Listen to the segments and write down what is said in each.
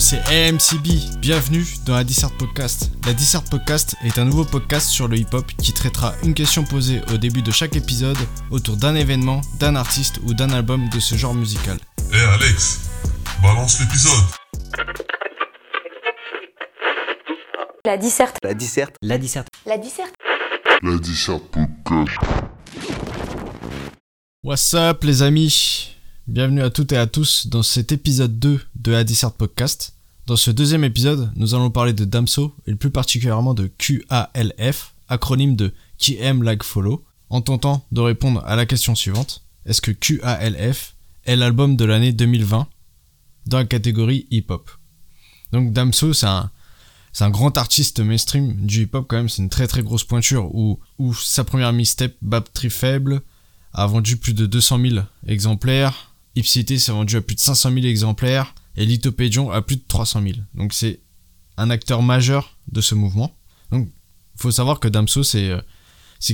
c'est AMCB. Bienvenue dans la Dissert Podcast. La Dissert Podcast est un nouveau podcast sur le hip-hop qui traitera une question posée au début de chaque épisode autour d'un événement, d'un artiste ou d'un album de ce genre musical. Eh Alex, balance l'épisode. La disserte. La disserte. La disserte. La disserte. La Dissert Podcast. What's up les amis? Bienvenue à toutes et à tous dans cet épisode 2 de la Dissert Podcast. Dans ce deuxième épisode, nous allons parler de Damso et plus particulièrement de QALF, acronyme de Qui aime like follow, en tentant de répondre à la question suivante. Est-ce que QALF est l'album de l'année 2020 dans la catégorie hip-hop? Donc Damso, c'est un, grand artiste mainstream du hip-hop quand même, c'est une très très grosse pointure où, où sa première mixtape, Bab Tri Faible, a vendu plus de 200 000 exemplaires, Ipsité s'est vendu à plus de 500 000 exemplaires, et Lithopédion à plus de 300 000. Donc c'est un acteur majeur de ce mouvement. Donc faut savoir que Damso c'est euh,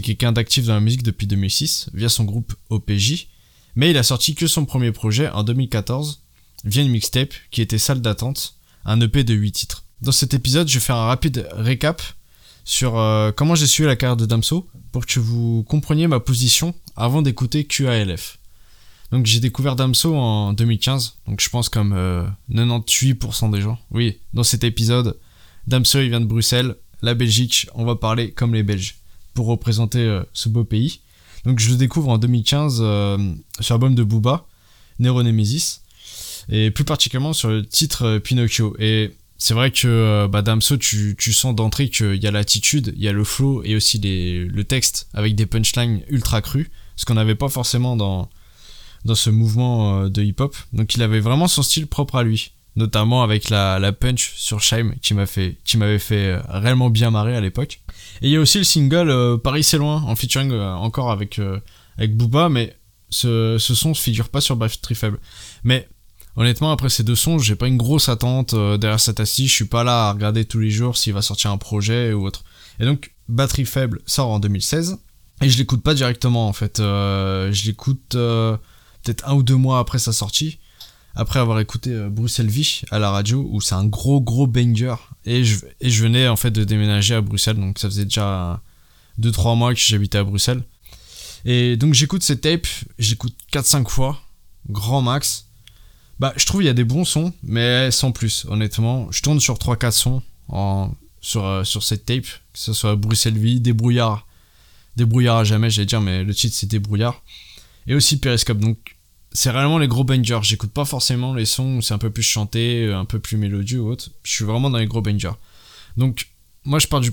quelqu'un d'actif dans la musique depuis 2006 via son groupe OPJ, mais il a sorti que son premier projet en 2014 via une mixtape qui était salle d'attente, un EP de 8 titres. Dans cet épisode, je vais faire un rapide récap sur euh, comment j'ai suivi la carrière de Damso pour que vous compreniez ma position avant d'écouter QALF. Donc j'ai découvert Damso en 2015, donc je pense comme euh, 98% des gens. Oui, dans cet épisode, Damso il vient de Bruxelles, la Belgique, on va parler comme les Belges pour représenter euh, ce beau pays. Donc je le découvre en 2015 euh, sur l'album de Booba, Neuronemesis, et plus particulièrement sur le titre euh, Pinocchio. Et c'est vrai que euh, bah, Damso, tu, sens d'entrée qu'il y a l'attitude, il y a le flow et aussi le texte avec des punchlines ultra crus, ce qu'on n'avait pas forcément dans, dans ce mouvement euh, de hip-hop. Donc il avait vraiment son style propre à lui, notamment avec la, la punch sur Shime qui m'a fait, qui m'avait fait euh, réellement bien marrer à l'époque. Et il y a aussi le single euh, Paris c'est loin en featuring encore avec avec Booba, mais ce, ce son ne figure pas sur Batterie Faible. Mais honnêtement, après ces deux sons, j'ai pas une grosse attente derrière cet assis. Je suis pas là à regarder tous les jours s'il va sortir un projet ou autre. Et donc, Batterie Faible sort en 2016. Et je l'écoute pas directement en fait. Je l'écoute peut-être un ou deux mois après sa sortie. Après avoir écouté euh, Bruxelles Vie à la radio, où c'est un gros gros banger. Et je, et je venais en fait de déménager à Bruxelles, donc ça faisait déjà 2-3 mois que j'habitais à Bruxelles. Et donc j'écoute cette tape, j'écoute 4-5 fois, grand max. Bah je trouve il y a des bons sons, mais sans plus, honnêtement. Je tourne sur 3-4 sons en, sur, euh, sur cette tape, que ce soit Bruxelles Vie, Débrouillard. Débrouillard à jamais, j'allais dire, mais le titre c'est Débrouillard. Et aussi Periscope, donc c'est réellement les gros bangers. J'écoute pas forcément les sons où c'est un peu plus chanté, un peu plus mélodieux ou autre. Je suis vraiment dans les gros bangers. Donc, moi, je pars du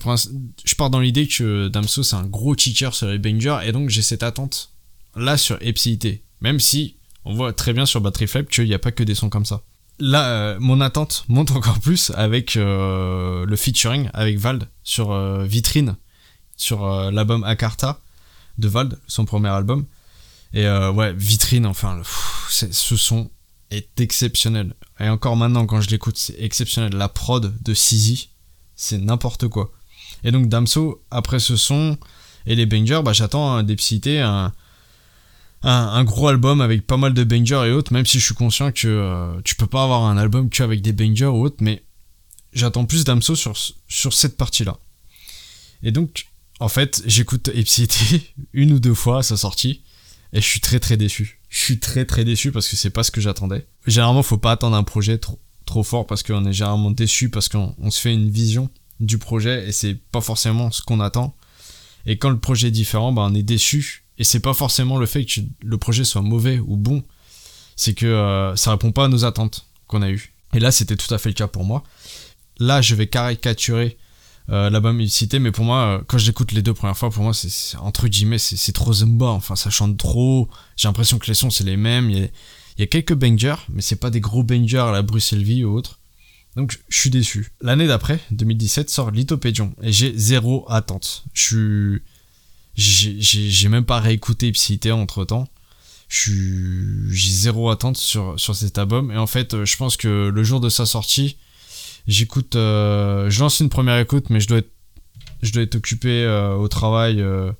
je pars dans l'idée que Damso c'est un gros kicker sur les bangers et donc j'ai cette attente là sur Epsilité. Même si on voit très bien sur Batterie Faible qu'il n'y a pas que des sons comme ça. Là, euh, mon attente monte encore plus avec euh, le featuring avec Vald sur euh, Vitrine, sur euh, l'album Akarta de Vald, son premier album. Et euh, ouais, Vitrine, enfin, ce son est exceptionnel. Et encore maintenant, quand je l'écoute, c'est exceptionnel. La prod de Sizi, c'est n'importe quoi. Et donc Damso, après ce son et les bangers, bah, j'attends hein, d'Epsilité un, un, gros album avec pas mal de bangers et autres, même si je suis conscient que euh, tu peux pas avoir un album que avec des bangers ou autres, mais j'attends plus Damso sur, sur cette partie-là. Et donc, en fait, j'écoute Epsilité une ou deux fois à sa sortie, et je suis très très déçu. Je suis très très déçu parce que c'est pas ce que j'attendais. Généralement, faut pas attendre un projet trop, trop fort parce qu'on est généralement déçu parce qu'on on se fait une vision du projet et c'est pas forcément ce qu'on attend. Et quand le projet est différent, bah, on est déçu. Et c'est pas forcément le fait que le projet soit mauvais ou bon, c'est que euh, ça répond pas à nos attentes qu'on a eues. Et là, c'était tout à fait le cas pour moi. Là, je vais caricaturer euh, cité, mais pour moi, euh, quand je l'écoute les deux premières fois, pour moi, c'est- entre guillemets, c'est trop Zumba. Enfin, ça chante trop. J'ai l'impression que les sons, c'est les mêmes. Il y a, quelques bangers, mais c'est pas des gros bangers à la Bruxelles Vie ou autre. Donc, je suis déçu. L'année d'après, 2017, sort Lithopédion. Et j'ai zéro attente. Je suis. J'ai même pas réécouté Ipsité entre temps. J'ai zéro attente sur, sur cet album. Et en fait, euh, je pense que le jour de sa sortie, j'écoute. euh, je lance une première écoute, mais je dois être, je dois être occupé euh, au travail euh,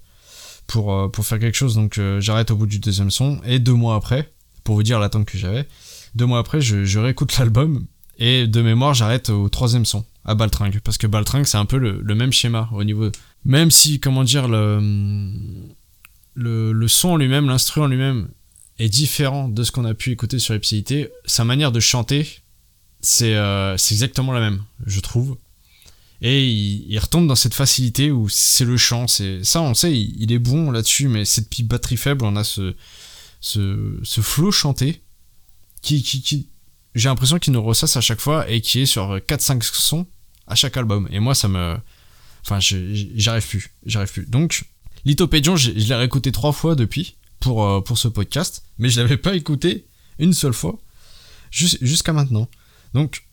pour, pour faire quelque chose. Donc, j'arrête au bout du deuxième son. Et deux mois après, pour vous dire l'attente que j'avais, deux mois après, je, réécoute l'album. Et de mémoire, j'arrête au troisième son, à Baltringue. Parce que Baltringue, c'est un peu le, le, même schéma au niveau. Même si, comment dire, le, le, le son en lui-même, l'instru en lui-même est différent de ce qu'on a pu écouter sur Ipséité, sa manière de chanter, c'est euh, exactement la même, je trouve. Et il, il, retombe dans cette facilité où c'est le chant. c'est Ça, on sait, il, il est bon là-dessus, mais cette petite batterie faible, on a ce, ce, ce flow chanté qui, qui, qui j'ai l'impression qu'il nous ressasse à chaque fois et qui est sur 4-5 sons à chaque album. Et moi, ça me. Enfin, j'arrive plus. J'arrive plus. Donc, Lithopédion, je l'ai réécouté trois fois depuis pour, euh, pour ce podcast, mais je l'avais pas écouté une seule fois jusqu'à maintenant. Donc,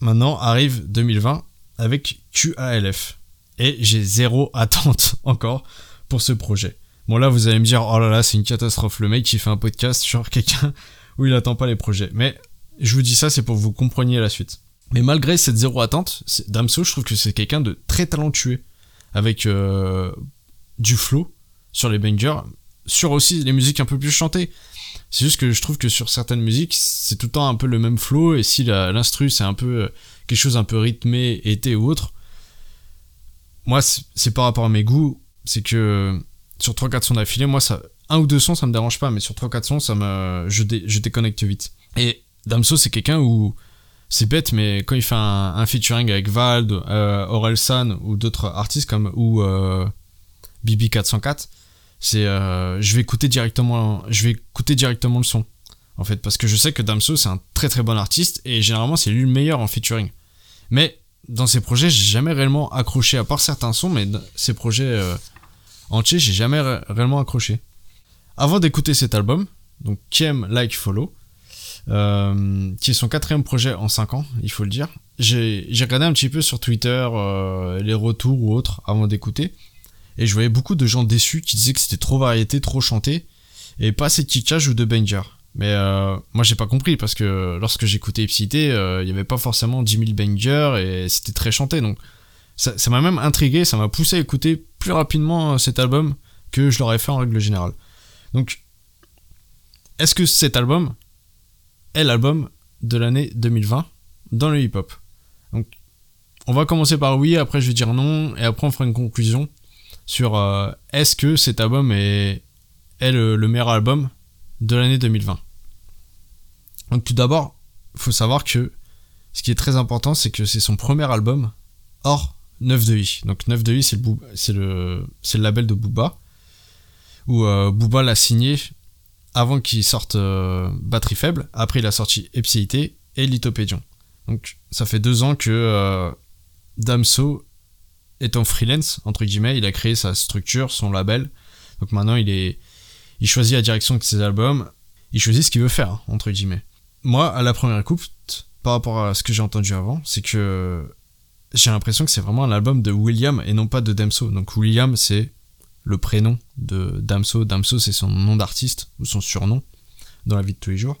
maintenant arrive 2020 avec QALF. Et j'ai zéro attente encore pour ce projet. Bon, là, vous allez me dire, oh là là, c'est une catastrophe. Le mec qui fait un podcast sur quelqu'un où il attend pas les projets. Mais je vous dis ça, c'est pour que vous compreniez la suite. Mais malgré cette zéro attente, Damso, je trouve que c'est quelqu'un de très talentueux, avec euh, du flow sur les bangers, sur aussi les musiques un peu plus chantées. C'est juste que je trouve que sur certaines musiques, c'est tout le temps un peu le même flow, et si l'instru c'est un peu euh, quelque chose un peu rythmé, été ou autre, moi c'est par rapport à mes goûts, c'est que sur 3-4 sons d'affilée, moi ça, un ou deux sons ça me dérange pas, mais sur 3-4 sons ça me, je, je déconnecte vite. Et Damso, c'est quelqu'un où c'est bête, mais quand il fait un, featuring avec Vald, euh, Orelsan ou d'autres artistes comme ou euh, BB404, c'est euh, je vais écouter directement, je vais écouter directement le son en fait parce que je sais que Damso c'est un très très bon artiste et généralement c'est lui le meilleur en featuring. Mais dans ses projets, j'ai jamais réellement accroché à part certains sons, mais ses projets euh, entiers, j'ai jamais réellement accroché. Avant d'écouter cet album, donc Kiem Like Follow, euh, qui est son quatrième projet en 5 ans, il faut le dire. J'ai regardé un petit peu sur Twitter euh, les retours ou autres avant d'écouter, et je voyais beaucoup de gens déçus qui disaient que c'était trop variété, trop chanté, et pas assez de kickage ou de banger. Mais euh, moi j'ai pas compris parce que lorsque j'écoutais Ipsité, il y avait pas forcément 10 000 bangers et c'était très chanté, donc ça m'a même intrigué, ça m'a poussé à écouter plus rapidement cet album que je l'aurais fait en règle générale. Donc, est-ce que cet album, est l'album de l'année 2020 dans le hip-hop? Donc, on va commencer par oui, après je vais dire non, et après on fera une conclusion sur euh, est-ce que cet album est, le, meilleur album de l'année 2020. Donc tout d'abord, il faut savoir que ce qui est très important, c'est que c'est son premier album hors 9 de I. Donc 9 de I, c'est le, le, le label de Booba, où euh, Booba l'a signé avant qu'il sorte euh, Batterie Faible. Après, il a sorti Epséité et Lithopédion. Donc, ça fait deux ans que euh, Damso en freelance, entre guillemets. Il a créé sa structure, son label. Donc maintenant, il est, il choisit la direction de ses albums. Il choisit ce qu'il veut faire, entre guillemets. Moi, à la première écoute, par rapport à ce que j'ai entendu avant, c'est que j'ai l'impression que c'est vraiment un album de William et non pas de Damso. Donc William, c'est le prénom de Damso. Damso, c'est son nom d'artiste ou son surnom dans la vie de tous les jours.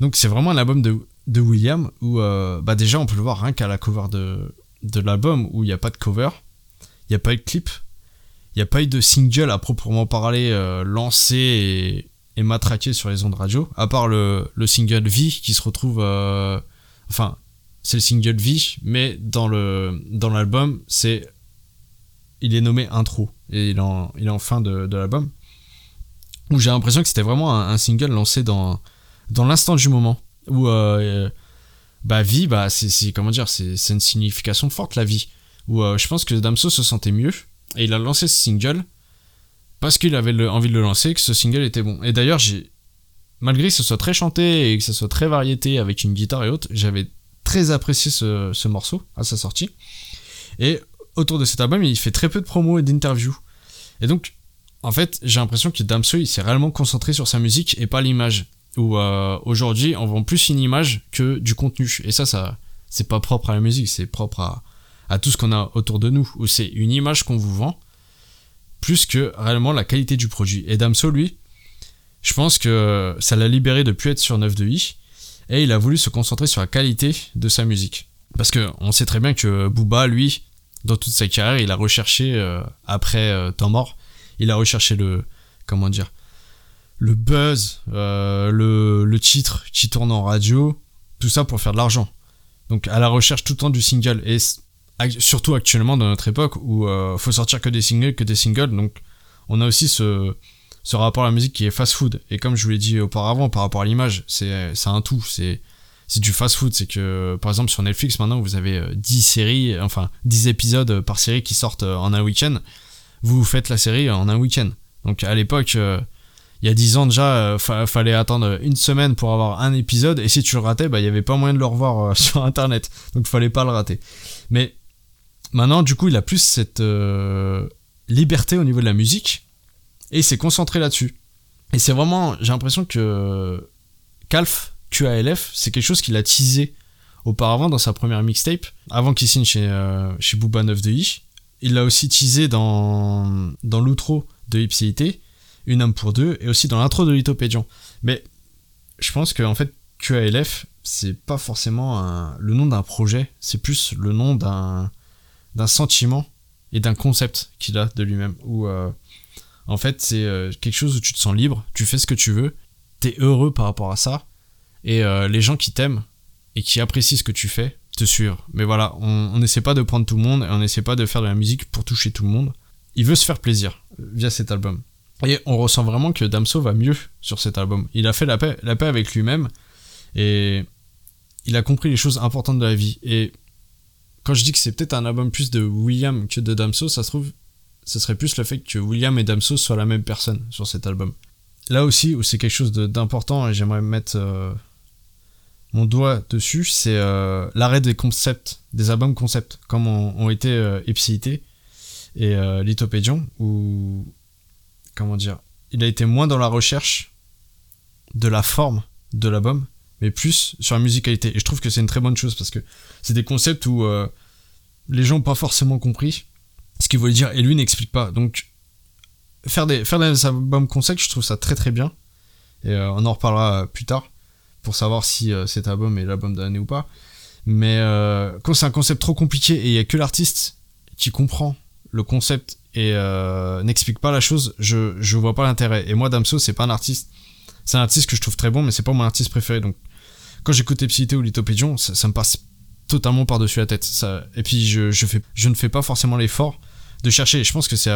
Donc c'est vraiment un album de, de William où euh, bah déjà on peut le voir rien qu'à la cover de, de l'album où il n'y a pas de cover, il n'y a pas eu de clip, il n'y a pas eu de single à proprement parler euh, lancé et, matraqué sur les ondes radio, à part le, le single V qui se retrouve... Euh, enfin, c'est le single V, mais dans dans l'album, c'est il est nommé intro et il est en, il est en fin de, de l'album. Où j'ai l'impression que c'était vraiment un, single lancé dans, dans l'instant du moment. Où euh, bah vie, bah c'est comment dire, c'est une signification forte la vie. Où euh, je pense que Damso se sentait mieux et il a lancé ce single parce qu'il avait envie de le lancer, que ce single était bon. Et d'ailleurs malgré que ce soit très chanté et que ce soit très variété avec une guitare et autres, j'avais très apprécié ce, ce morceau à sa sortie. Et autour de cet album, il fait très peu de promos et d'interviews. Et donc, en fait, j'ai l'impression que Damso, il s'est réellement concentré sur sa musique et pas l'image. Où euh, aujourd'hui, on vend plus une image que du contenu. Et ça, ça c'est pas propre à la musique, c'est propre à, tout ce qu'on a autour de nous. Où c'est une image qu'on vous vend, plus que réellement la qualité du produit. Et Damso, lui, je pense que ça l'a libéré de plus être sur 9 de i. Et il a voulu se concentrer sur la qualité de sa musique. Parce que on sait très bien que Booba, lui, dans toute sa carrière, il a recherché, euh, après euh, Temps mort, il a recherché le, comment dire, le buzz, euh, le, le, titre qui tourne en radio, tout ça pour faire de l'argent. Donc à la recherche tout le temps du single. Et surtout actuellement dans notre époque où euh, faut sortir que des singles, que des singles. Donc on a aussi ce, ce rapport à la musique qui est fast food. Et comme je vous l'ai dit auparavant, par rapport à l'image, c'est un tout. C'est du fast food. C'est que, par exemple, sur Netflix, maintenant, vous avez 10 euh, séries, enfin, 10 épisodes par série qui sortent euh, en un week-end. Vous faites la série en un week-end. Donc, à l'époque, il y a 10 ans déjà, il fallait attendre une semaine pour avoir un épisode. Et si tu le ratais, bah, il n'y avait pas moyen de le revoir sur Internet. Donc, il fallait pas le rater. Mais maintenant, du coup, il a plus cette liberté au niveau de la musique et il s'est concentré là-dessus. Et c'est vraiment, j'ai l'impression que Calf, QALF, c'est quelque chose qu'il a teasé auparavant dans sa première mixtape, avant qu'il signe chez, euh, chez Booba 9 de I. Il l'a aussi teasé dans, dans l'outro de Ipséité, Une âme pour deux, et aussi dans l'intro de Lithopédion. Mais je pense qu'en en fait, QALF, c'est pas forcément le nom d'un projet, c'est plus le nom d'un, d'un sentiment et d'un concept qu'il a de lui-même. Où euh, en fait, c'est euh, quelque chose où tu te sens libre, tu fais ce que tu veux, t'es heureux par rapport à ça, et euh, les gens qui t'aiment et qui apprécient ce que tu fais te suivent. Mais voilà, on n'essaie pas de prendre tout le monde et on n'essaie pas de faire de la musique pour toucher tout le monde. Il veut se faire plaisir via cet album. Et on ressent vraiment que Damso va mieux sur cet album. Il a fait la paix, la paix avec lui-même et il a compris les choses importantes de la vie. Et quand je dis que c'est peut-être un album plus de William que de Damso, ça se trouve, ce serait plus le fait que William et Damso soient la même personne sur cet album. Là aussi, où c'est quelque chose d'important, et j'aimerais mettre euh, mon doigt dessus, c'est euh, l'arrêt des concepts, des albums concepts, comme ont, été euh, et euh, Lithopédion, où, comment dire, il a été moins dans la recherche de la forme de l'album, mais plus sur la musicalité. Et je trouve que c'est une très bonne chose parce que c'est des concepts où euh, les gens n'ont pas forcément compris ce qu'il voulait dire et lui n'explique pas. Donc faire des, faire des albums concepts, je trouve ça très très bien. Et euh, on en reparlera plus tard pour savoir si euh, cet album est l'album de l'année ou pas. Mais quand c'est un concept trop compliqué et il n'y a que l'artiste qui comprend le concept et n'explique pas la chose, je, je vois pas l'intérêt. Et moi, Damso, c'est pas un artiste. C'est un artiste que je trouve très bon, mais c'est pas mon artiste préféré. Donc quand j'écoute Epsilité ou Lithopédion, ça, me passe totalement par-dessus la tête. Ça, et puis je, fais, je ne fais pas forcément l'effort de chercher. je pense que c'est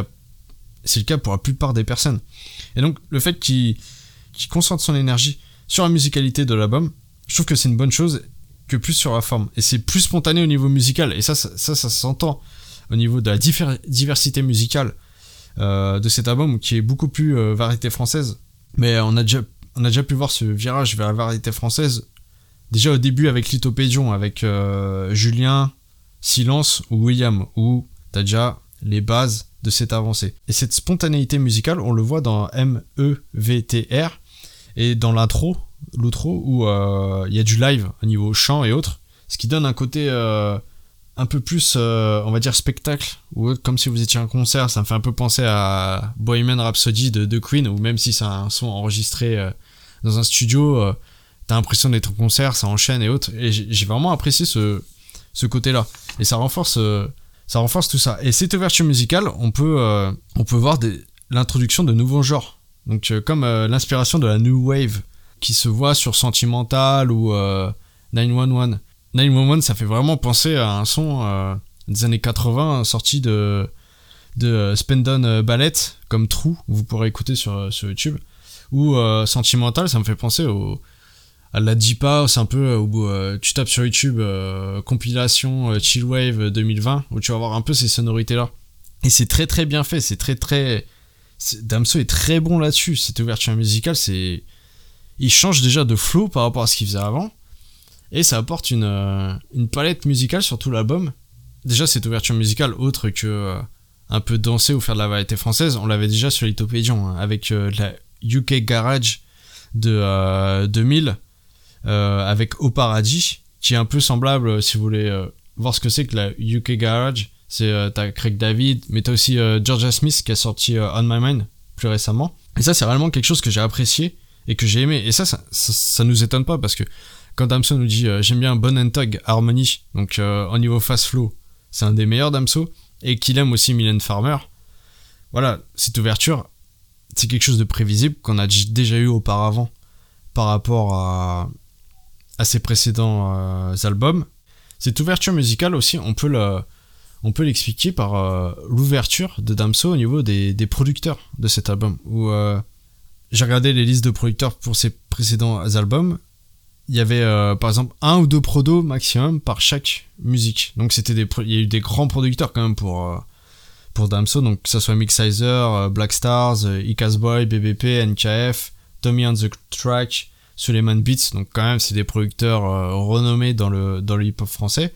c'est le cas pour la plupart des personnes. Et donc le fait qu'il concentre son énergie sur la musicalité de l'album, je trouve que c'est une bonne chose que plus sur la forme. Et c'est plus spontané au niveau musical. Et ça, ça, ça, s'entend au niveau de la diversité musicale euh, de cet album, qui est beaucoup plus euh, variété française. Mais on a déjà on a déjà pu voir ce virage vers la variété française déjà au début avec Lithopédion, avec euh, Julien, Silence ou William, où t'as déjà les bases de cette avancée. Et cette spontanéité musicale, on le voit dans M-E-V-T-R et dans l'intro, l'outro, où il y a du live au niveau chant et autres, ce qui donne un côté un peu plus, on va dire, spectacle, ou comme si vous étiez un concert, ça me fait un peu penser à Bohemian Rhapsody de, de Queen, ou même si c'est un son enregistré dans un studio t'as l'impression d'être en concert, ça enchaîne et autres. Et j'ai vraiment apprécié ce, ce côté-là. Et ça renforce, euh, ça renforce tout ça. Et cette ouverture musicale, on peut, euh, on peut voir l'introduction de nouveaux genres. Donc, euh, comme l'inspiration de la New Wave qui se voit sur Sentimental ou 911. 911, ça fait vraiment penser à un son des années 80 sorti de, de Spendon Ballet comme True, vous pourrez écouter sur, sur YouTube. Ou Sentimental, ça me fait penser au elle la dit pas, c'est un peu euh, où euh, tu tapes sur YouTube euh, compilation Chillwave 2020 où tu vas voir un peu ces sonorités là. Et c'est très très bien fait, c'est très très Damso est très bon là-dessus, cette ouverture musicale, c'est il change déjà de flow par rapport à ce qu'il faisait avant et ça apporte une, une palette musicale sur tout l'album. Déjà cette ouverture musicale autre que un peu danser ou faire de la variété française, on l'avait déjà sur Lithopédion hein, avec la UK Garage de 2000 euh, avec Au Paradis, qui est un peu semblable, euh, si vous voulez euh, voir ce que c'est que la UK Garage. C'est t'as Craig David, mais t'as aussi Georgia Smith qui a sorti On My Mind plus récemment. Et ça, c'est vraiment quelque chose que j'ai apprécié et que j'ai aimé. Et ça ça, ça, nous étonne pas parce que quand Damso nous dit j'aime bien Bon and Tug Harmony, donc au niveau fast flow, c'est un des meilleurs Damso, et qu'il aime aussi Mylène Farmer. Voilà, cette ouverture, c'est quelque chose de prévisible qu'on a déjà eu auparavant par rapport à, ses précédents euh, albums. cette ouverture musicale aussi, on peut on peut l'expliquer par euh, l'ouverture de Damso au niveau des, des, producteurs de cet album. Où euh, j'ai regardé les listes de producteurs pour ses précédents albums. Il y avait euh, par exemple un ou deux prodos maximum par chaque musique. Donc c'était des, il y a eu des grands producteurs quand même pour pour Damso. Donc que ça soit Mixizer, Black Stars, Icas Boy, BBP, NKF, Tommy on the Track, Suleiman Beats. Donc quand même c'est des producteurs renommés dans le dans le hip hop français.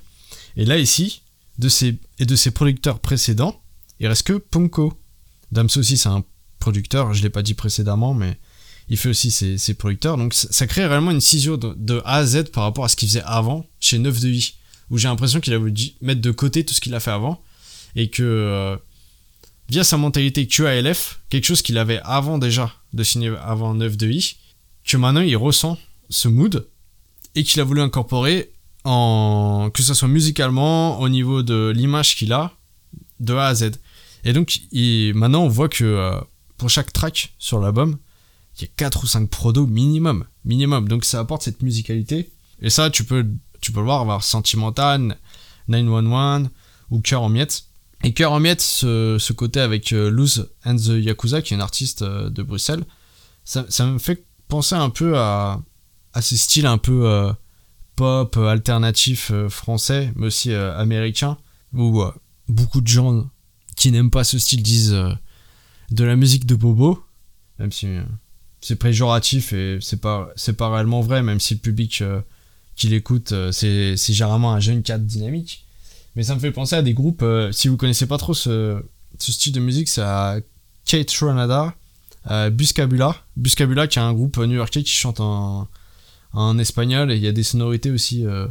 Et là ici de ses, et de ses producteurs précédents, il reste que Ponko. Damso aussi, c'est un producteur, je l'ai pas dit précédemment, mais il fait aussi ses, producteurs. Donc ça, crée réellement une scission de, A à Z par rapport à ce qu'il faisait avant chez 9 de I, où j'ai l'impression qu'il a voulu mettre de côté tout ce qu'il a fait avant, et que euh, via sa mentalité QALF, quelque chose qu'il avait avant déjà de signer avant 9 de I, que maintenant il ressent ce mood, et qu'il a voulu incorporer en, que ce soit musicalement, au niveau de l'image qu'il a, de A à Z. Et donc, maintenant, on voit que euh, pour chaque track sur l'album, il y a 4 ou 5 prodos minimum. Minimum. Donc, ça apporte cette musicalité. Et ça, tu peux, tu peux le voir, avoir Sentimental, 911 ou Cœur en miettes. Et Cœur en miettes, ce, côté avec euh, Luz and the Yakuza, qui est une artiste euh, de Bruxelles, ça, me fait penser un peu à, à ces styles un peu pop euh, alternatif euh, français, mais aussi euh, américain, où beaucoup de gens qui n'aiment pas ce style disent de la musique de Bobo, même si c'est péjoratif et c'est pas c'est pas réellement vrai, même si le public qui l'écoute c'est c'est généralement un jeune cadre dynamique. Mais ça me fait penser à des groupes. si vous connaissez pas trop ce, ce style de musique, c'est à Kate Ranada, Buscabula, Buscabula qui est un groupe new-yorkais qui chante en en espagnol et il y a des sonorités aussi euh,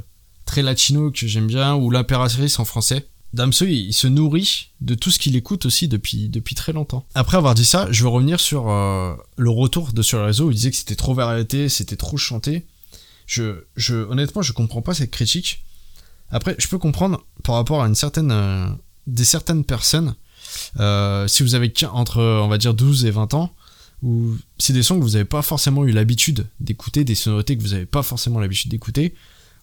très latino que j'aime bien ou l'impératrice en français. Damso, il, se nourrit de tout ce qu'il écoute aussi depuis, depuis très longtemps. Après avoir dit ça, je veux revenir sur euh, le retour de sur le réseau où il disait que c'était trop variété, c'était trop chanté. Je, je, honnêtement, je comprends pas cette critique. Après, je peux comprendre par rapport à une certaine, euh, des certaines personnes, si vous avez entre, on va dire, 12 et 20 ans, ou c'est des sons que vous n'avez pas forcément eu l'habitude d'écouter, des sonorités que vous n'avez pas forcément l'habitude d'écouter,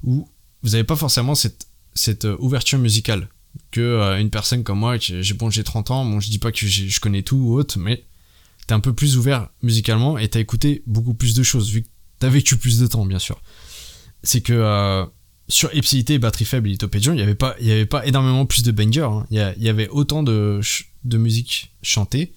ou vous n'avez pas forcément cette, cette euh, ouverture musicale que euh, une personne comme moi, j'ai bon j'ai 30 ans, bon je dis pas que je connais tout ou autre, mais t'es un peu plus ouvert musicalement et t'as écouté beaucoup plus de choses, vu que t'as vécu plus de temps bien sûr. C'est que euh, sur Ipsilité, Batterie Faible et Litopédion, il n'y avait, pas, y avait pas énormément plus de bangers, hein. il, y, avait autant de, de musique chantée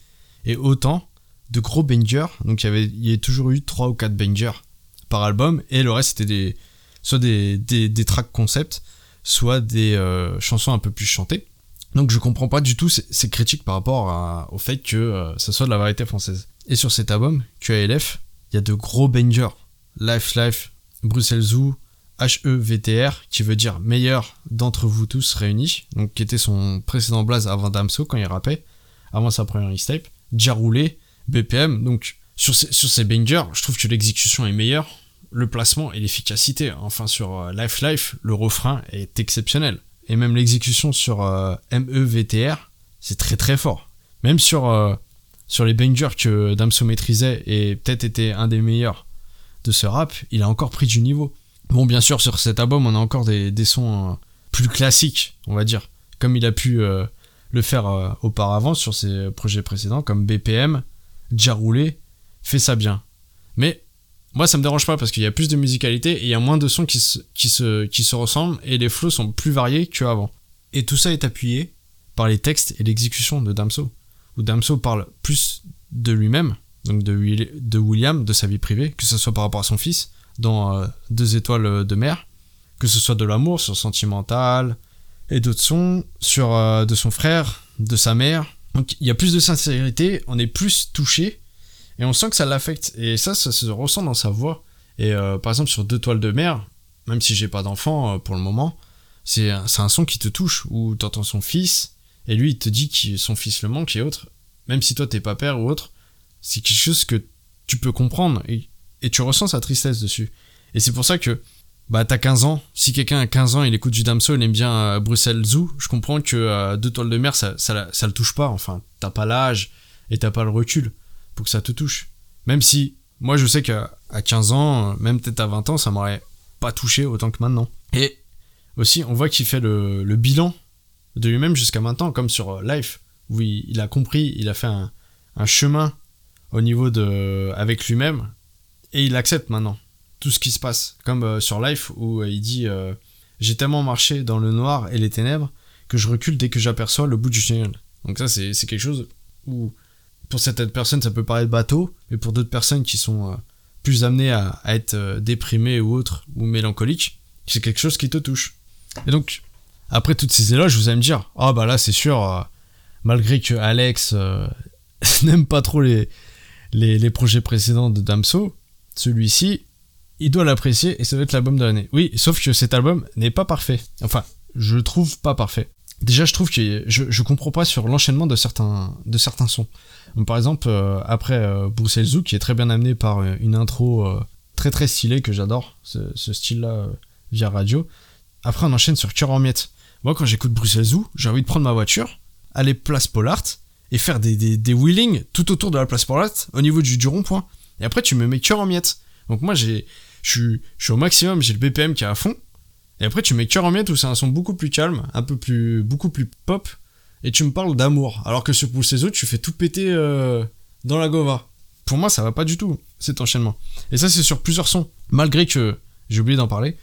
et autant de gros bangers. Donc il y avait, il y a toujours eu 3 ou 4 bangers par album. Et le reste, c'était des, soit des, des, des tracks concept, soit des euh, chansons un peu plus chantées. Donc je comprends pas du tout ces, critiques par rapport au fait que euh, ça soit de la variété française. Et sur cet album, QALF, il y a de gros bangers. Life Life, Bruxelles Zoo, HEVTR, qui veut dire meilleur d'entre vous tous réunis, donc qui était son précédent blaze avant Damso quand il rappait, avant sa première mixtape. Déjà roulé, BPM. Donc sur ces, sur ces bangers, je trouve que l'exécution est meilleure, le placement et l'efficacité. Enfin sur euh, Life Life, le refrain est exceptionnel. Et même l'exécution sur euh, MEVTR, c'est très très fort. Même sur, euh, sur les bangers que Damso maîtrisait et peut-être était un des meilleurs de ce rap, il a encore pris du niveau. Bon, bien sûr, sur cet album, on a encore des, des sons plus classiques, on va dire, comme il a pu le faire auparavant sur ses projets précédents, comme BPM, déjà roulé, fait ça bien. Mais moi ça me dérange pas parce qu'il y a plus de musicalité et il y a moins de sons qui se, qui se, qui se ressemblent et les flows sont plus variés qu'avant. Et tout ça est appuyé par les textes et l'exécution de Damso, où Damso parle plus de lui-même, donc de, de William, de sa vie privée, que ce soit par rapport à son fils, dans euh, Deux étoiles de mer, que ce soit de l'amour sur Sentimental, et d'autres sons sur euh, de son frère, de sa mère, donc il y a plus de sincérité, on est plus touché et on sent que ça l'affecte. Et ça, ça se ressent dans sa voix. Et euh, par exemple sur Deux toiles de mer, même si j'ai pas d'enfant euh, pour le moment, c'est un, son qui te touche où t'entends son fils et lui il te dit que son fils le manque et autre. Même si toi t'es pas père ou autre, c'est quelque chose que tu peux comprendre et, tu ressens sa tristesse dessus. Et c'est pour ça que bah t'as 15 ans, si quelqu'un a 15 ans, il écoute du Damso, il aime bien euh, Bruxelles Zoo, je comprends que deux toiles de mer, ça, ça, ça, le touche pas, enfin, t'as pas l'âge et t'as pas le recul que ça te touche. Même si, moi je sais qu'à 15 ans, même peut-être à 20 ans, ça m'aurait pas touché autant que maintenant. Et aussi, on voit qu'il fait le, le bilan de lui-même jusqu'à maintenant, comme sur euh, Life, où il, a compris, il a fait un, chemin au niveau de avec lui-même et il accepte maintenant tout ce qui se passe comme euh, sur Life où euh, il dit j'ai tellement marché dans le noir et les ténèbres que je recule dès que j'aperçois le bout du tunnel donc ça c'est quelque chose où pour certaines personnes ça peut paraître bateau mais pour d'autres personnes qui sont euh, plus amenées à, être euh, déprimées ou autres ou mélancoliques c'est quelque chose qui te touche et donc après toutes ces éloges vous allez me dire ah bah là c'est sûr euh, malgré que Alex n'aime pas trop les, les, les projets précédents de Damso, celui-ci, il doit l'apprécier et ça va être l'album de l'année. Oui, sauf que cet album n'est pas parfait. Enfin, je le trouve pas parfait. Déjà, je trouve que je, je comprends pas sur l'enchaînement de certains, de certains sons. Par exemple, euh, après euh, Bruxelles Zoo, qui est très bien amené par euh, une intro euh, très très stylée que j'adore, ce, style-là via radio. Après, on enchaîne sur Cœur en miettes. Moi, quand j'écoute Bruxelles Zoo, j'ai envie de prendre ma voiture, aller place Pollard et faire des, des, des wheelings tout autour de la place Pollard au niveau du, du rond-point. Et après, tu me mets Cœur en miettes. Donc, moi, je suis au maximum, j'ai le BPM qui est à fond. Et après, tu mets Cœur en miettes où c'est un son beaucoup plus calme, un peu plus, beaucoup plus pop. Et tu me parles d'amour. Alors que sur Zoo, tu fais tout péter euh, dans la gova. Pour moi, ça va pas du tout, cet enchaînement. Et ça, c'est sur plusieurs sons. Malgré que, j'ai oublié d'en parler,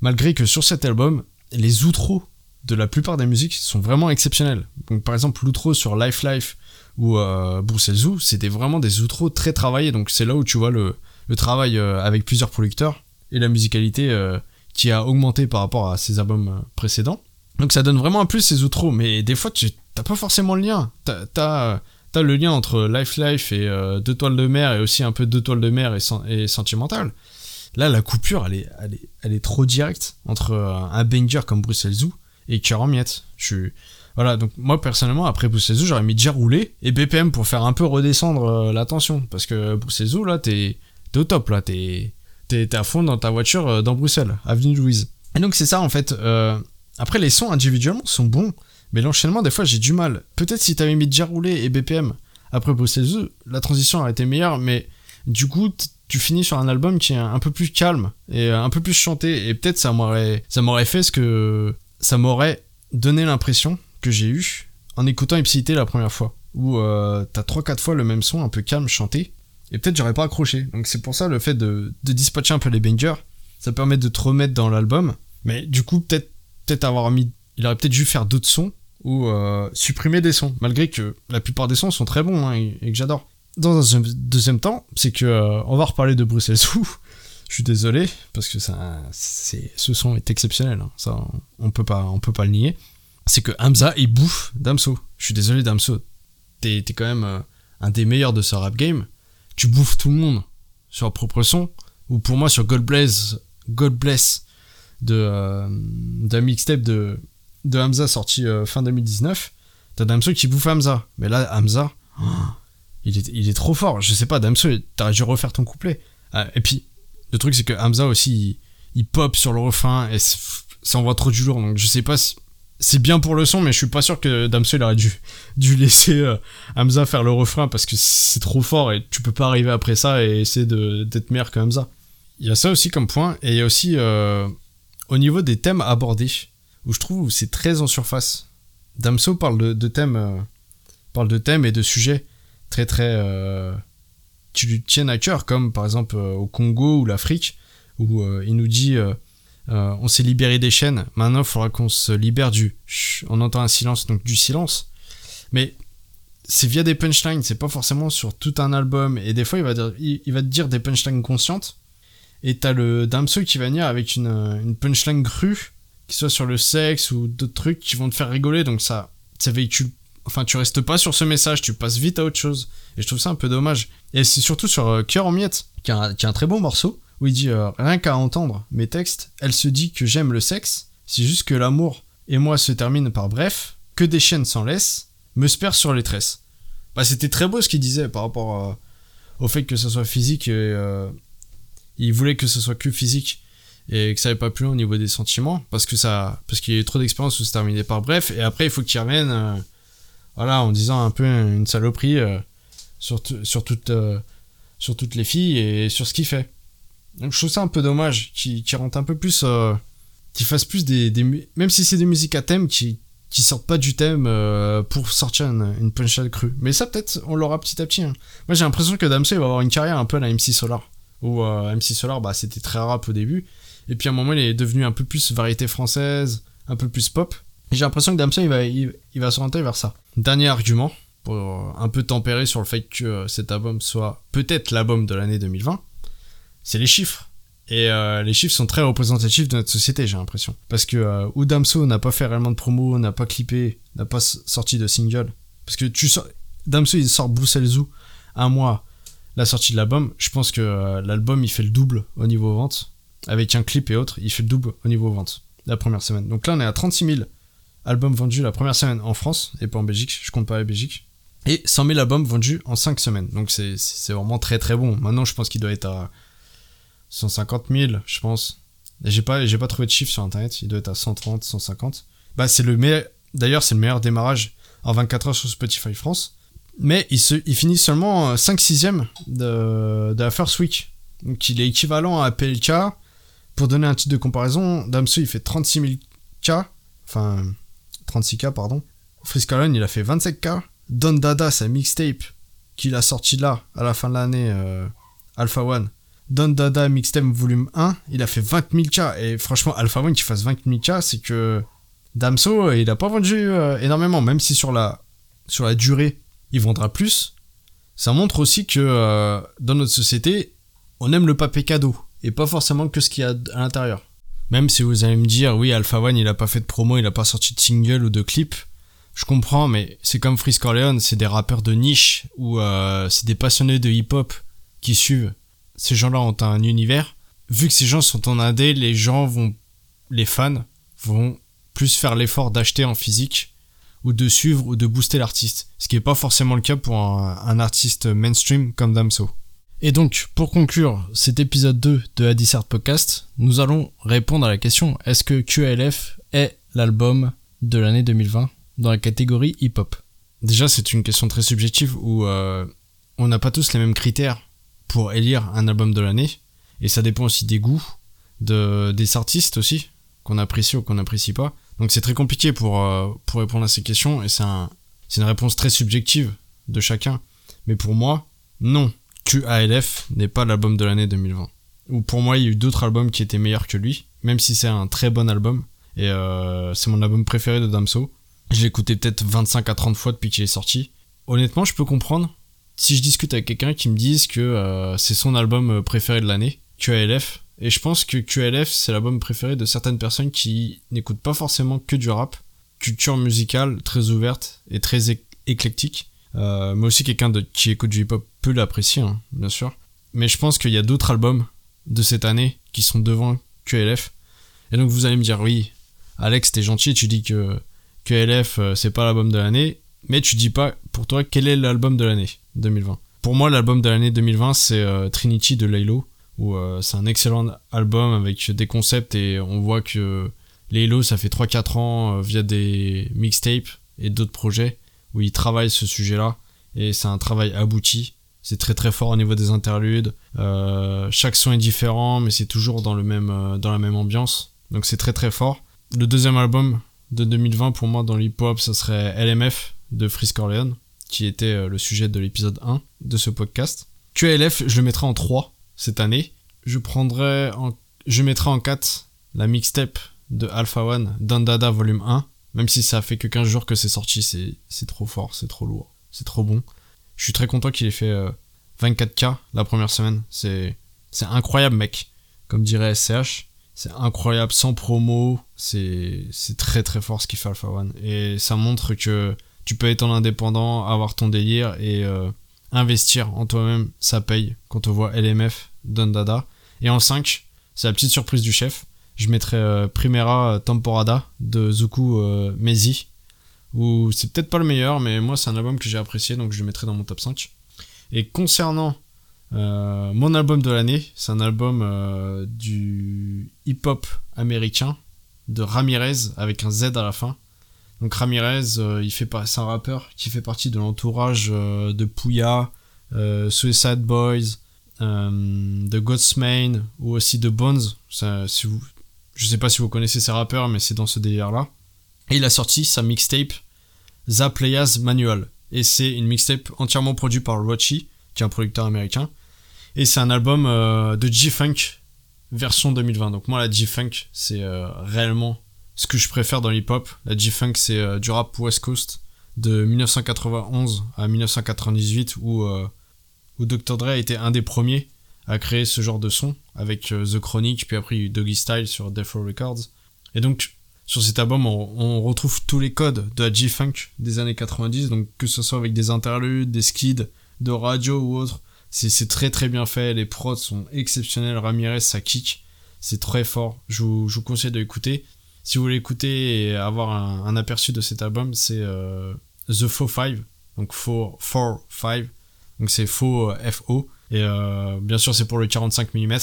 malgré que sur cet album, les outros de la plupart des musiques sont vraiment exceptionnels. Donc par exemple, l'outro sur Life Life ou euh, c'était vraiment des outros très travaillés. Donc c'est là où tu vois le, travail euh, avec plusieurs producteurs et la musicalité euh, qui a augmenté par rapport à ses albums précédents. Donc ça donne vraiment un plus ces outros, mais des fois tu t'as pas forcément le lien. T'as, t'as, t'as le lien entre Life Life et euh, Deux toiles de mer et aussi un peu Deux toiles de mer et, sen- et Sentimental. Là, la coupure, elle est, elle est, elle est trop directe entre euh, un banger comme Bruxelles Zoo et Cœur en miettes. Je. Voilà, donc moi personnellement, après Bruxelles Zoo, j'aurais mis déjà roulé et BPM pour faire un peu redescendre euh, la tension. Parce que Bruxelles Zoo, là, t'es, t'es au top, là, t'es, t'es, t'es à fond dans ta voiture euh, dans Bruxelles, avenue Louise. Et donc c'est ça en fait. euh, après, les sons individuellement sont bons, mais l'enchaînement, des fois, j'ai du mal. Peut-être si t'avais mis déjà roulé et BPM après Bruxelles la transition aurait été meilleure, mais du coup, tu finis sur un album qui est un peu plus calme et euh, un peu plus chanté, et peut-être ça m'aurait, ça m'aurait fait ce que ça m'aurait donné l'impression que j'ai eu en écoutant Ipsité la première fois, où euh, t'as 3-4 fois le même son un peu calme chanté, et peut-être j'aurais pas accroché. Donc c'est pour ça le fait de, de dispatcher un peu les bangers, ça permet de te remettre dans l'album, mais du coup peut-être peut-être avoir mis, il aurait peut-être dû faire d'autres sons ou euh, supprimer des sons, malgré que la plupart des sons sont très bons hein, et, que j'adore. Dans un deuxième temps, c'est que euh, on va reparler de Bruxelles Zoo. Je suis désolé parce que ça, c'est, ce son est exceptionnel. hein. Ça, on, peut pas, on peut pas le nier. C'est que Hamza il bouffe Damso. Je suis désolé Damso. T'es, t'es quand même euh, un des meilleurs de ce rap game. Tu bouffes tout le monde sur un propre son. Ou pour moi sur God Bless, God Bless de d'un mixtape de de Hamza sorti euh, fin 2019. T'as Damso qui bouffe Hamza. Mais là Hamza, il est, il est trop fort. Je sais pas, Damso, t'aurais dû refaire ton couplet. Ah, et puis, le truc, c'est que Hamza aussi, il, pop sur le refrain et ça envoie trop du lourd. Donc, je sais pas si. C'est bien pour le son, mais je suis pas sûr que Damso il aurait dû, laisser euh, Hamza faire le refrain parce que c'est trop fort et tu peux pas arriver après ça et essayer d'être meilleur que Hamza. Il y a ça aussi comme point et il y a aussi euh, au niveau des thèmes abordés où je trouve c'est très en surface. Damso parle de, thèmes, euh, de thèmes et de sujets très très euh, qui lui tiennent à cœur, comme par exemple euh, au Congo ou l'Afrique, où euh, il nous dit on s'est libéré des chaînes, maintenant il faudra qu'on se libère du. On entend un silence, donc du silence. Mais c'est via des punchlines, c'est pas forcément sur tout un album. Et des fois, il va, dire, il, va te dire des punchlines conscientes. Et t'as le Damso qui va venir avec une punchline crue, qui soit sur le sexe ou d'autres trucs qui vont te faire rigoler. Donc ça, ça véhicule. Enfin, tu restes pas sur ce message, tu passes vite à autre chose. Et je trouve ça un peu dommage. Et c'est surtout sur euh, Cœur en miettes, qui est, un, qui est un très bon morceau, où il dit euh, Rien qu'à entendre mes textes, elle se dit que j'aime le sexe, c'est juste que l'amour et moi se terminent par bref, que des chaînes s'en laissent, me sperrent sur les tresses. Bah, c'était très beau ce qu'il disait par rapport euh, au fait que ce soit physique et. il voulait que ce soit que physique et que ça n'avait pas plus loin au niveau des sentiments parce que ça parce qu'il y a eu trop d'expériences où c'est terminé par bref et après il faut qu'il revienne euh, voilà en disant un peu une saloperie euh, sur, sur, toutes, euh, sur toutes les filles et sur ce qu'il fait donc je trouve ça un peu dommage qui, qui rentre un peu plus euh, qu'ils fassent plus des, des même si c'est des musiques à thème qui qui sortent pas du thème euh, pour sortir une, une punchline crue. Mais ça peut-être on l'aura petit à petit. hein. Moi j'ai l'impression que Damso il va avoir une carrière un peu à la MC Solar. Où MC Solar bah c'était très rap au début et puis à un moment il est devenu un peu plus variété française, un peu plus pop. J'ai l'impression que Damso il va il, il s'orienter vers ça. Dernier argument pour euh, un peu tempérer sur le fait que euh, cet album soit peut-être l'album de l'année 2020, c'est les chiffres. Et euh, les chiffres sont très représentatifs de notre société, j'ai l'impression. Parce que euh, où Damso n'a pas fait réellement de promo, n'a pas clippé, n'a pas sorti de single. Parce que tu Damso il sort Bruxelles Zoo un mois la sortie de l'album. Je pense que l'album il fait le double au niveau vente. Avec un clip et autres, il fait le double au niveau vente la première semaine. Donc là on est à 36 000 albums vendus la première semaine en France et pas en Belgique. Je compte pas la Belgique. Et 100 000 albums vendus en 5 semaines. Donc c'est vraiment très très bon. Maintenant je pense qu'il doit être à 150 000, je pense. J'ai pas, pas trouvé de chiffre sur internet, il doit être à 130, 150. Bah, c'est le meilleur, d'ailleurs, c'est le meilleur démarrage en 24 heures sur Spotify France. Mais il, se, il finit seulement 5 6 e de, de la First Week. Donc il est équivalent à PLK. Pour donner un titre de comparaison, Damso il fait 36 000 K. Enfin, 36K, pardon. Friscalon il a fait 27K. Don Dada, sa mixtape qu'il a sorti là, à la fin de l'année, euh, Alpha One. Don Dada Mixtape volume 1, il a fait 20 000 K. Et franchement, Alpha One qui fasse 20 000 K, c'est que Damso, il a pas vendu euh, énormément, même si sur la, sur la durée, il vendra plus. Ça montre aussi que euh, dans notre société, on aime le papier cadeau et pas forcément que ce qu'il y a à l'intérieur. Même si vous allez me dire, oui, Alpha One, il a pas fait de promo, il a pas sorti de single ou de clip. Je comprends, mais c'est comme Freeze Corleone, c'est des rappeurs de niche ou euh, c'est des passionnés de hip-hop qui suivent. Ces gens-là ont un univers. Vu que ces gens sont en indé, les gens vont, les fans vont plus faire l'effort d'acheter en physique ou de suivre ou de booster l'artiste. Ce qui n'est pas forcément le cas pour un, un artiste mainstream comme Damso. Et donc, pour conclure cet épisode 2 de Hadisart Podcast, nous allons répondre à la question est-ce que QLF est l'album de l'année 2020 dans la catégorie hip-hop? Déjà, c'est une question très subjective où euh, on n'a pas tous les mêmes critères pour élire un album de l'année. Et ça dépend aussi des goûts, de, des artistes aussi, qu'on apprécie ou qu'on n'apprécie pas. Donc c'est très compliqué pour, euh, répondre à ces questions et c'est une réponse très subjective de chacun. Mais pour moi, non. QALF n'est pas l'album de l'année 2020. Ou pour moi, il y a eu d'autres albums qui étaient meilleurs que lui, même si c'est un très bon album. Et euh, c'est mon album préféré de Damso. Je l'ai écouté peut-être 25 à 30 fois depuis qu'il est sorti. Honnêtement, je peux comprendre si je discute avec quelqu'un qui me dise que euh, c'est son album euh, préféré de l'année, QALF. Et je pense que QLF, c'est l'album préféré de certaines personnes qui n'écoutent pas forcément que du rap. Culture musicale très ouverte et très éc- éclectique. Euh, mais aussi quelqu'un qui écoute du hip-hop peut l'apprécier, hein, bien sûr. Mais je pense qu'il y a d'autres albums de cette année qui sont devant QLF. Et donc vous allez me dire, oui, Alex, t'es gentil, tu dis que QLF, euh, c'est pas l'album de l'année, mais tu dis pas pour toi quel est l'album de l'année 2020. Pour moi, l'album de l'année 2020, c'est euh, Trinity de Laylo, où euh, c'est un excellent album avec des concepts et on voit que Laylo, ça fait 3-4 ans via des mixtapes et d'autres projets où il travaille ce sujet-là et c'est un travail abouti. C'est très très fort au niveau des interludes. Euh, chaque son est différent, mais c'est toujours dans le euh, la même ambiance. Donc c'est très très fort. Le deuxième album de 2020 pour moi dans l'hip-hop, ça serait LMF de Freeze Corleone, qui était euh, le sujet de l'épisode 1 de ce podcast. QLF, je le mettrai en 3 cette année. Je prendrai en je mettrai en 4 la mixtape de Alpha One Dandada volume 1, même si ça fait que 15 jours que c'est sorti, c'est trop fort, c'est trop lourd, c'est trop bon. Je suis très content qu'il ait fait euh, 24K la première semaine. C'est incroyable, mec. Comme dirait SCH, c'est incroyable sans promo. C'est très très fort ce qu'il fait Alpha One. Et ça montre que tu peux être en indépendant, avoir ton délire et euh, investir en toi-même. Ça paye quand on voit LMF, Don Dada. Et en 5, c'est la petite surprise du chef. Je mettrai euh, Primera Temporada de Zuku euh, Mezi ou c'est peut-être pas le meilleur, mais moi c'est un album que j'ai apprécié, donc je le mettrai dans mon top 5. Et concernant euh, mon album de l'année, c'est un album euh, du hip-hop américain de Ramirez avec un Z à la fin. Donc Ramirez, euh, il fait pas, c'est un rappeur qui fait partie de l'entourage de Pouya, Suicide Boys, de Godsmain ou aussi de Bones. Ça, si Je sais pas si vous connaissez ces rappeurs, mais c'est dans ce délire-là. Et il a sorti sa mixtape The Players Manual. Et c'est une mixtape entièrement produite par Rochi, qui est un producteur américain. Et c'est un album euh, de G-Funk version 2020. Donc moi la G-Funk, c'est euh, réellement ce que je préfère dans l'hip-hop. La G-Funk, c'est euh, du rap West Coast de 1991 à 1998 où, où Dr. Dre a été un des premiers à créer ce genre de son avec The Chronic, puis après Doggy Style sur Death Records. Et donc sur cet album, on, retrouve tous les codes de la G-Funk des années 90, donc que ce soit avec des interludes, des skids, de radio ou autre, c'est très très bien fait, les prods sont exceptionnels, Ramirez ça kick, c'est très fort, je vous, conseille d'écouter. Si vous voulez écouter et avoir un, aperçu de cet album, c'est euh, The Faux 5, donc Faux 5, donc c'est Faux euh, FO, et euh, bien sûr c'est pour le 45 mm,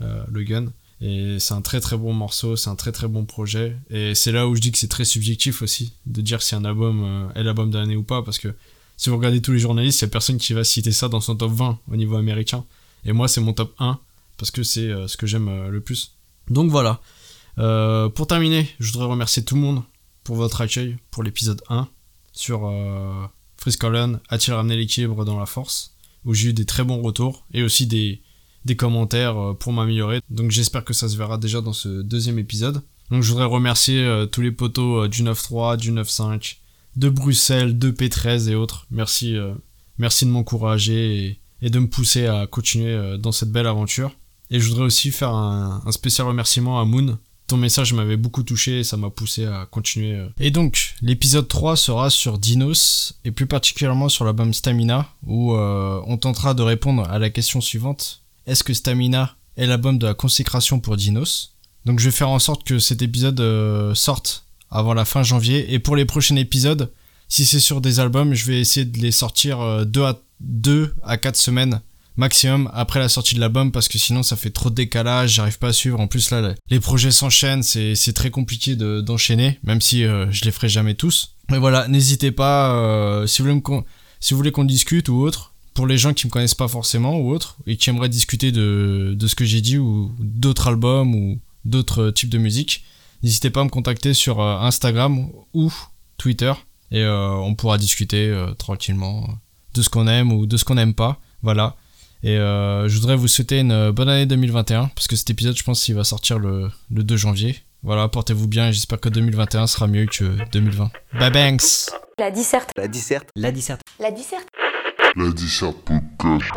le gun. Et c'est un très très bon morceau, c'est un très très bon projet. Et c'est là où je dis que c'est très subjectif aussi, de dire si un album euh, est l'album de l'année ou pas, parce que si vous regardez tous les journalistes, il n'y a personne qui va citer ça dans son top 20 au niveau américain. Et moi, c'est mon top 1, parce que c'est euh, ce que j'aime euh, le plus. Donc voilà. pour terminer, je voudrais remercier tout le monde pour votre accueil pour l'épisode 1 sur euh, A-t-il ramené l'équilibre dans la force Où j'ai eu des très bons retours et aussi des, des commentaires euh, pour m'améliorer. Donc j'espère que ça se verra déjà dans ce deuxième épisode. Donc je voudrais remercier euh, tous les potos euh, du 9.3, du 9.5, de Bruxelles, de P13 et autres. Merci, merci de m'encourager et, de me pousser à continuer dans cette belle aventure. Et je voudrais aussi faire un, un spécial remerciement à Moon. Ton message m'avait beaucoup touché et ça m'a poussé à continuer. Et donc, l'épisode 3 sera sur Dinos, et plus particulièrement sur l'album Stamina, où on tentera de répondre à la question suivante est-ce que Stamina est l'album de la consécration pour Dinos? Donc je vais faire en sorte que cet épisode euh, sorte avant la fin janvier. Et pour les prochains épisodes, si c'est sur des albums, je vais essayer de les sortir 2 euh, à, 2 à 4 semaines maximum après la sortie de l'album parce que sinon ça fait trop de décalage, j'arrive pas à suivre. En plus là, les projets s'enchaînent, c'est, très compliqué d'enchaîner, même si euh, je les ferai jamais tous. Mais voilà, n'hésitez pas, si, vous voulez si vous voulez qu'on discute ou autre, pour les gens qui me connaissent pas forcément ou autres et qui aimeraient discuter de, de ce que j'ai dit ou d'autres albums ou d'autres types de musique, n'hésitez pas à me contacter sur euh, Instagram ou Twitter et euh, on pourra discuter euh, tranquillement de ce qu'on aime ou de ce qu'on n'aime pas. Voilà. Et je voudrais vous souhaiter une bonne année 2021 parce que cet épisode, je pense qu'il va sortir le, le 2 janvier. Voilà, portez-vous bien et j'espère que 2021 sera mieux que 2020. Bye banks La disserte. La disserte. La disserte. La disserte. La Disserte Podcast.